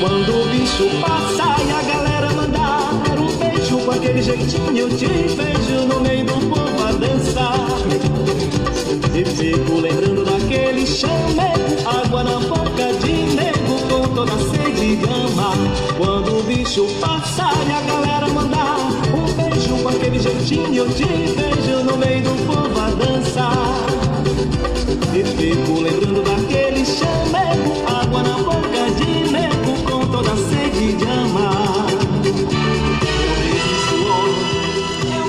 Quando o bicho passa e a galera mandar um beijo com aquele jeitinho, te vejo bicho passa e a galera mandar um beijo com aquele jeitinho, te vejo no meio do povo a dançar. E fico lembrando daquele chamego, água na boca de nego com toda a sede de amar.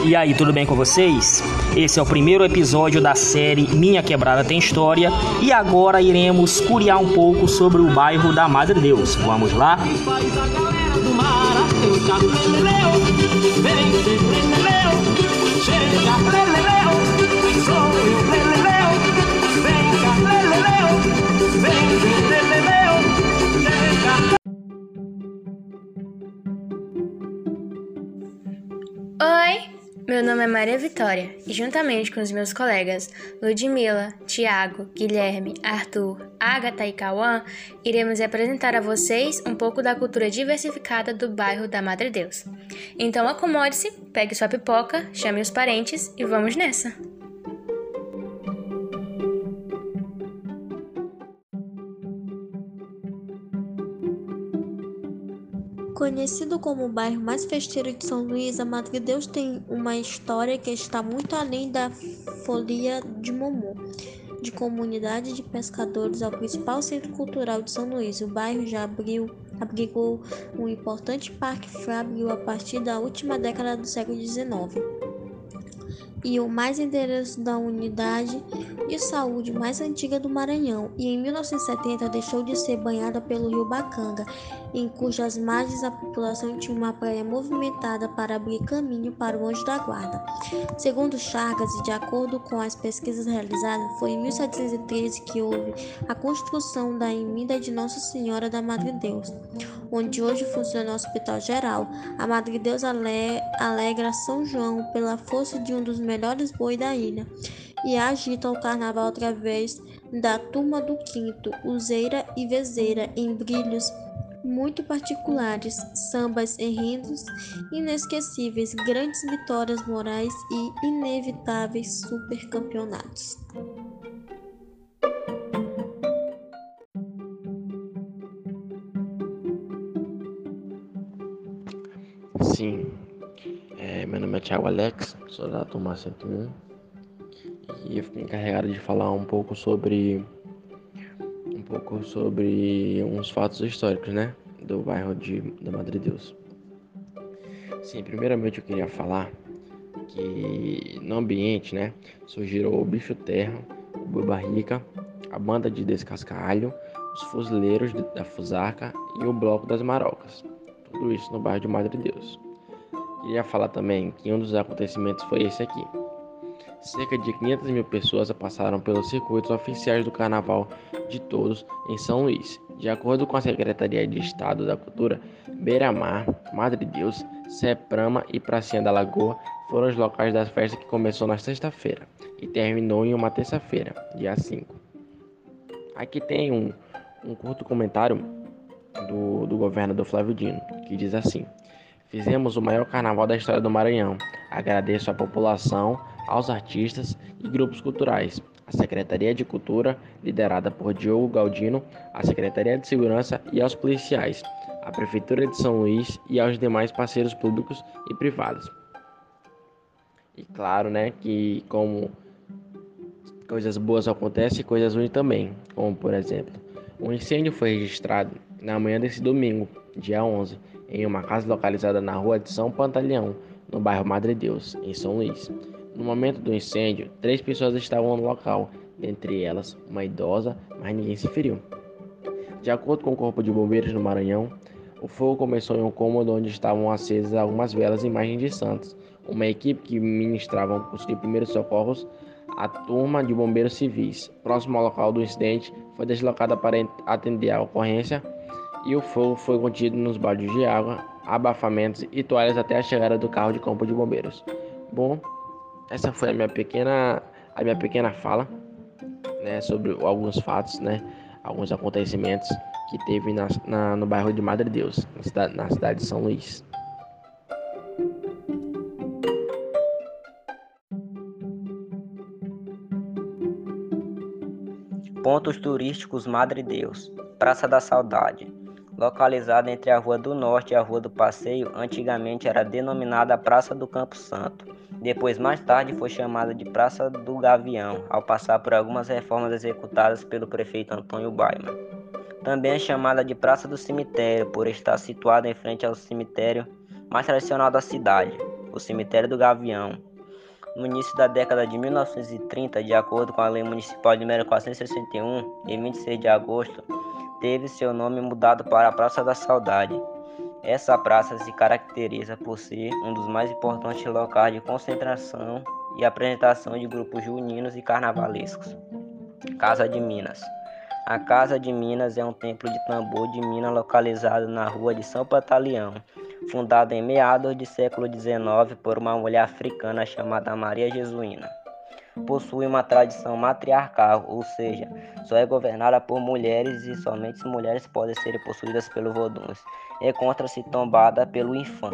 E aí, tudo bem com vocês? Esse é o primeiro episódio da série Minha Quebrada Tem História e agora iremos curiar um pouco sobre o bairro da Madre Deus. Vamos lá? Faz a é Maria Vitória e juntamente com os meus colegas Ludmila, Tiago, Guilherme, Arthur, Agatha e Cauã, iremos apresentar a vocês um pouco da cultura diversificada do bairro da Madre Deus. Então acomode-se, pegue sua pipoca, chame os parentes e vamos nessa! Conhecido como o bairro mais festeiro de São Luís, a Madre Deus tem uma história que está muito além da folia de Momô. De comunidade de pescadores ao principal centro cultural de São Luís, o bairro já abriu, abrigou um importante parque fábrico a partir da última década do século XIX e o mais endereço da unidade de saúde mais antiga do Maranhão, e em 1970 deixou de ser banhada pelo rio Bacanga, em cujas margens a população tinha uma praia movimentada para abrir caminho para o Anjo da Guarda. Segundo Chagas, e de acordo com as pesquisas realizadas, foi em 1713 que houve a construção da emenda de Nossa Senhora da Madre Deus, onde hoje funciona o Hospital Geral. A Madre Deus ale alegra São João pela força de um dos melhores boi da ilha e agita o carnaval através da turma do quinto, useira e vezeira, em brilhos muito particulares, sambas enredos inesquecíveis, grandes vitórias morais e inevitáveis supercampeonatos. Thiago Alex, sou da turma 101 e eu fui encarregado de falar um pouco sobre um pouco sobre uns fatos históricos, né, do bairro de da Madre Deus. Sim, primeiramente eu queria falar que no ambiente, né, surgiram o bicho terra, o boi barrica, a banda de descascalho, os fuzileiros da Fusarca e o bloco das Marocas. Tudo isso no bairro de Madre Deus. Queria falar também que um dos acontecimentos foi esse aqui. Cerca de 500 mil pessoas passaram pelos circuitos oficiais do Carnaval de Todos em São Luís. De acordo com a Secretaria de Estado da Cultura, Beira-Mar, Madre Deus, Seprama e Pracinha da Lagoa foram os locais da festa que começou na sexta-feira e terminou em uma terça-feira, dia 5. Aqui tem um, um curto comentário do, do governador Flávio Dino, que diz assim: Fizemos o maior carnaval da história do Maranhão. Agradeço à população, aos artistas e grupos culturais, à Secretaria de Cultura, liderada por Diogo Galdino, à Secretaria de Segurança e aos policiais, à Prefeitura de São Luís e aos demais parceiros públicos e privados. E claro, né, que como coisas boas acontecem, coisas ruins também, como por exemplo, um incêndio foi registrado na manhã desse domingo, dia 11, em uma casa localizada na rua de São Pantaleão, no bairro Madre Deus, em São Luís. No momento do incêndio, três pessoas estavam no local, dentre elas uma idosa, mas ninguém se feriu. De acordo com o Corpo de Bombeiros no Maranhão, o fogo começou em um cômodo onde estavam acesas algumas velas e imagens de santos. Uma equipe que ministrava um curso de primeiros socorros, a turma de bombeiros civis, próximo ao local do incidente, foi deslocada para atender a ocorrência e o fogo foi contido nos baldes de água, abafamentos e toalhas até a chegada do carro de campo de bombeiros. Bom, essa foi a minha pequena, a minha pequena fala, né, sobre alguns fatos, né, alguns acontecimentos que teve na, na, no bairro de Madre Deus, na cidade, na cidade de São Luís. Pontos turísticos Madre Deus, Praça da Saudade. Localizada entre a Rua do Norte e a Rua do Passeio, antigamente era denominada Praça do Campo Santo. Depois, mais tarde, foi chamada de Praça do Gavião, ao passar por algumas reformas executadas pelo prefeito Antônio Baiman. Também é chamada de Praça do Cemitério, por estar situada em frente ao cemitério mais tradicional da cidade, o Cemitério do Gavião, no início da década de 1930, de acordo com a Lei Municipal número 461, em 26 de agosto, teve seu nome mudado para a Praça da Saudade. Essa praça se caracteriza por ser um dos mais importantes locais de concentração e apresentação de grupos juninos e carnavalescos. Casa de Minas. A Casa de Minas é um templo de tambor de Minas localizado na rua de São Pantaleão, fundado em meados do século XIX por uma mulher africana chamada Maria Jesuína. Possui uma tradição matriarcal, ou seja, só é governada por mulheres e somente mulheres podem ser possuídas pelo voduns. Encontra-se tombada pelo infã.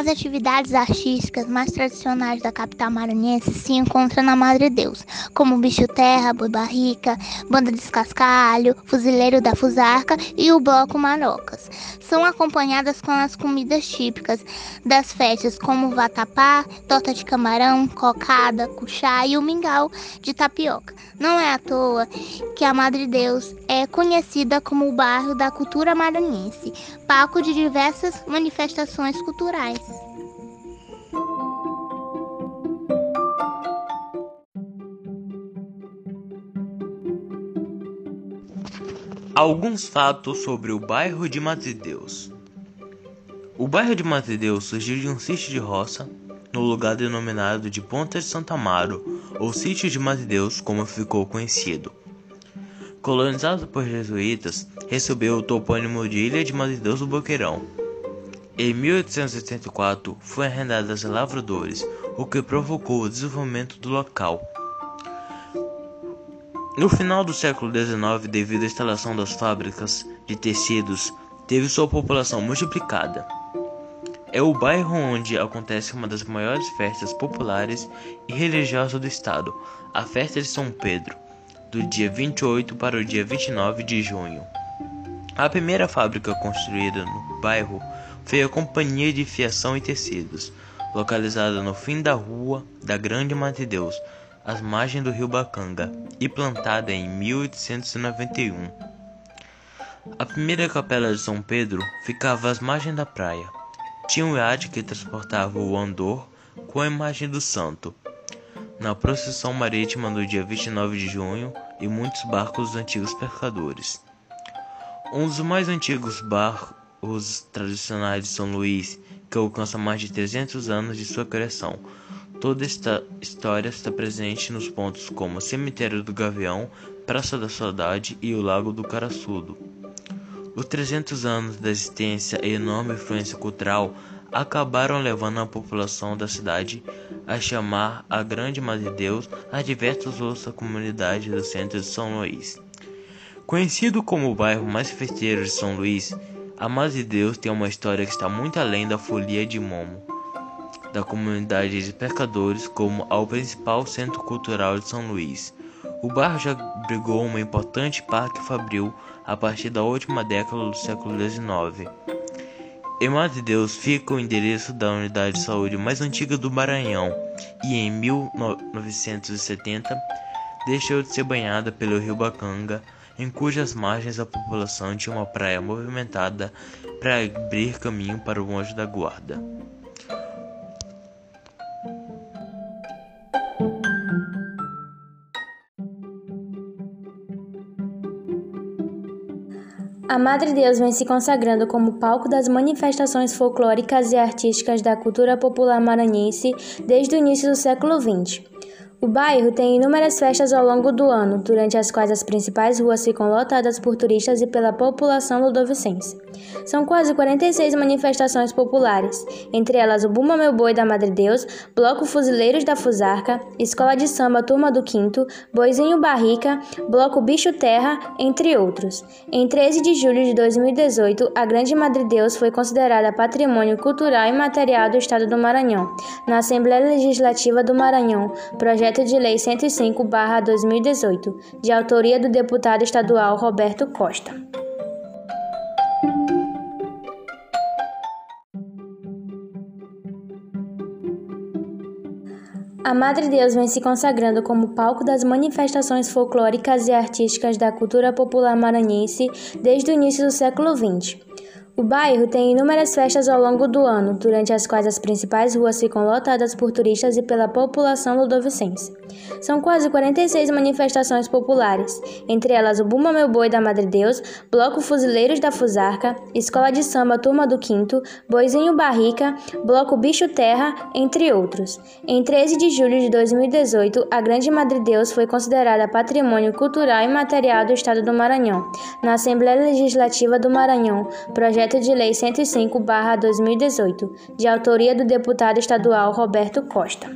As atividades artísticas mais tradicionais da capital maranhense se encontram na Madre Deus, como Bicho Terra, Boi Barrica, Banda Descascalho, Fuzileiro da Fusarca e o Bloco Marocas. São acompanhadas com as comidas típicas das festas, como vatapá, torta de camarão, cocada, cuchá e o mingau de tapioca. Não é à toa que a Madre Deus é conhecida como o bairro da cultura maranhense, palco de diversas manifestações culturais. Alguns fatos sobre o bairro de Matedeus. O bairro de Matedeus surgiu de um sítio de roça, no lugar denominado de Ponta de Santa Amaro, ou Sítio de Matedeus, como ficou conhecido. Colonizado por jesuítas, recebeu o topônimo de Ilha de Matedeus do Boqueirão. Em 1884, foi arrendada aos lavradores, o que provocou o desenvolvimento do local. No final do século XIX, devido à instalação das fábricas de tecidos, teve sua população multiplicada. É o bairro onde acontece uma das maiores festas populares e religiosas do estado, a Festa de São Pedro, do dia 28 para o dia 29 de junho. A primeira fábrica construída no bairro foi a Companhia de Fiação e Tecidos, localizada no fim da rua da Grande Matedeus, às margens do rio Bacanga e plantada em 1891. A primeira capela de São Pedro ficava às margens da praia. Tinha um iate que transportava o andor com a imagem do santo. Na procissão marítima do dia 29 de junho e muitos barcos dos antigos pescadores. Um dos mais antigos barcos tradicionais de São Luís, que alcança mais de 300 anos de sua criação, Toda esta história está presente nos pontos como Cemitério do Gavião, Praça da Saudade e o Lago do Caraçudo. Os 300 anos da existência e enorme influência cultural acabaram levando a população da cidade a chamar a Grande Madre Deus a diversas outras comunidades do centro de São Luís. Conhecido como o bairro mais festeiro de São Luís, a Madre Deus tem uma história que está muito além da folia de Momo da comunidade de pescadores como ao principal centro cultural de São Luís. O bairro já abrigou um importante parque fabril a partir da última década do século XIX. Em Deus fica o endereço da unidade de saúde mais antiga do Maranhão e em 1970 deixou de ser banhada pelo rio Bacanga, em cujas margens a população tinha uma praia movimentada para abrir caminho para o Anjo da Guarda. A Madre Deus vem se consagrando como palco das manifestações folclóricas e artísticas da cultura popular maranhense desde o início do século XX. O bairro tem inúmeras festas ao longo do ano, durante as quais as principais ruas ficam lotadas por turistas e pela população ludovicense. São quase 46 manifestações populares, entre elas o Bumba Meu Boi da Madre Deus, Bloco Fuzileiros da Fusarca, Escola de Samba Turma do Quinto, Boizinho Barrica, Bloco Bicho Terra, entre outros. Em 13 de julho de 2018, a Grande Madre Deus foi considerada Patrimônio Cultural e Material do Estado do Maranhão, na Assembleia Legislativa do Maranhão, projeto Projeto de Lei 105/2018, de autoria do deputado estadual Roberto Costa. A Madre Deus vem se consagrando como palco das manifestações folclóricas e artísticas da cultura popular maranhense desde o início do século XX. O bairro tem inúmeras festas ao longo do ano, durante as quais as principais ruas ficam lotadas por turistas e pela população ludovicense. São quase 46 manifestações populares, entre elas o Bumba Meu Boi da Madre Deus, Bloco Fuzileiros da Fusarca, Escola de Samba Turma do Quinto, Boizinho Barrica, Bloco Bicho Terra, entre outros. Em 13 de julho de 2018, a Grande Madre Deus foi considerada Patrimônio Cultural e Material do Estado do Maranhão, na Assembleia Legislativa do Maranhão, projeto de Lei 105/2018, de autoria do deputado estadual Roberto Costa.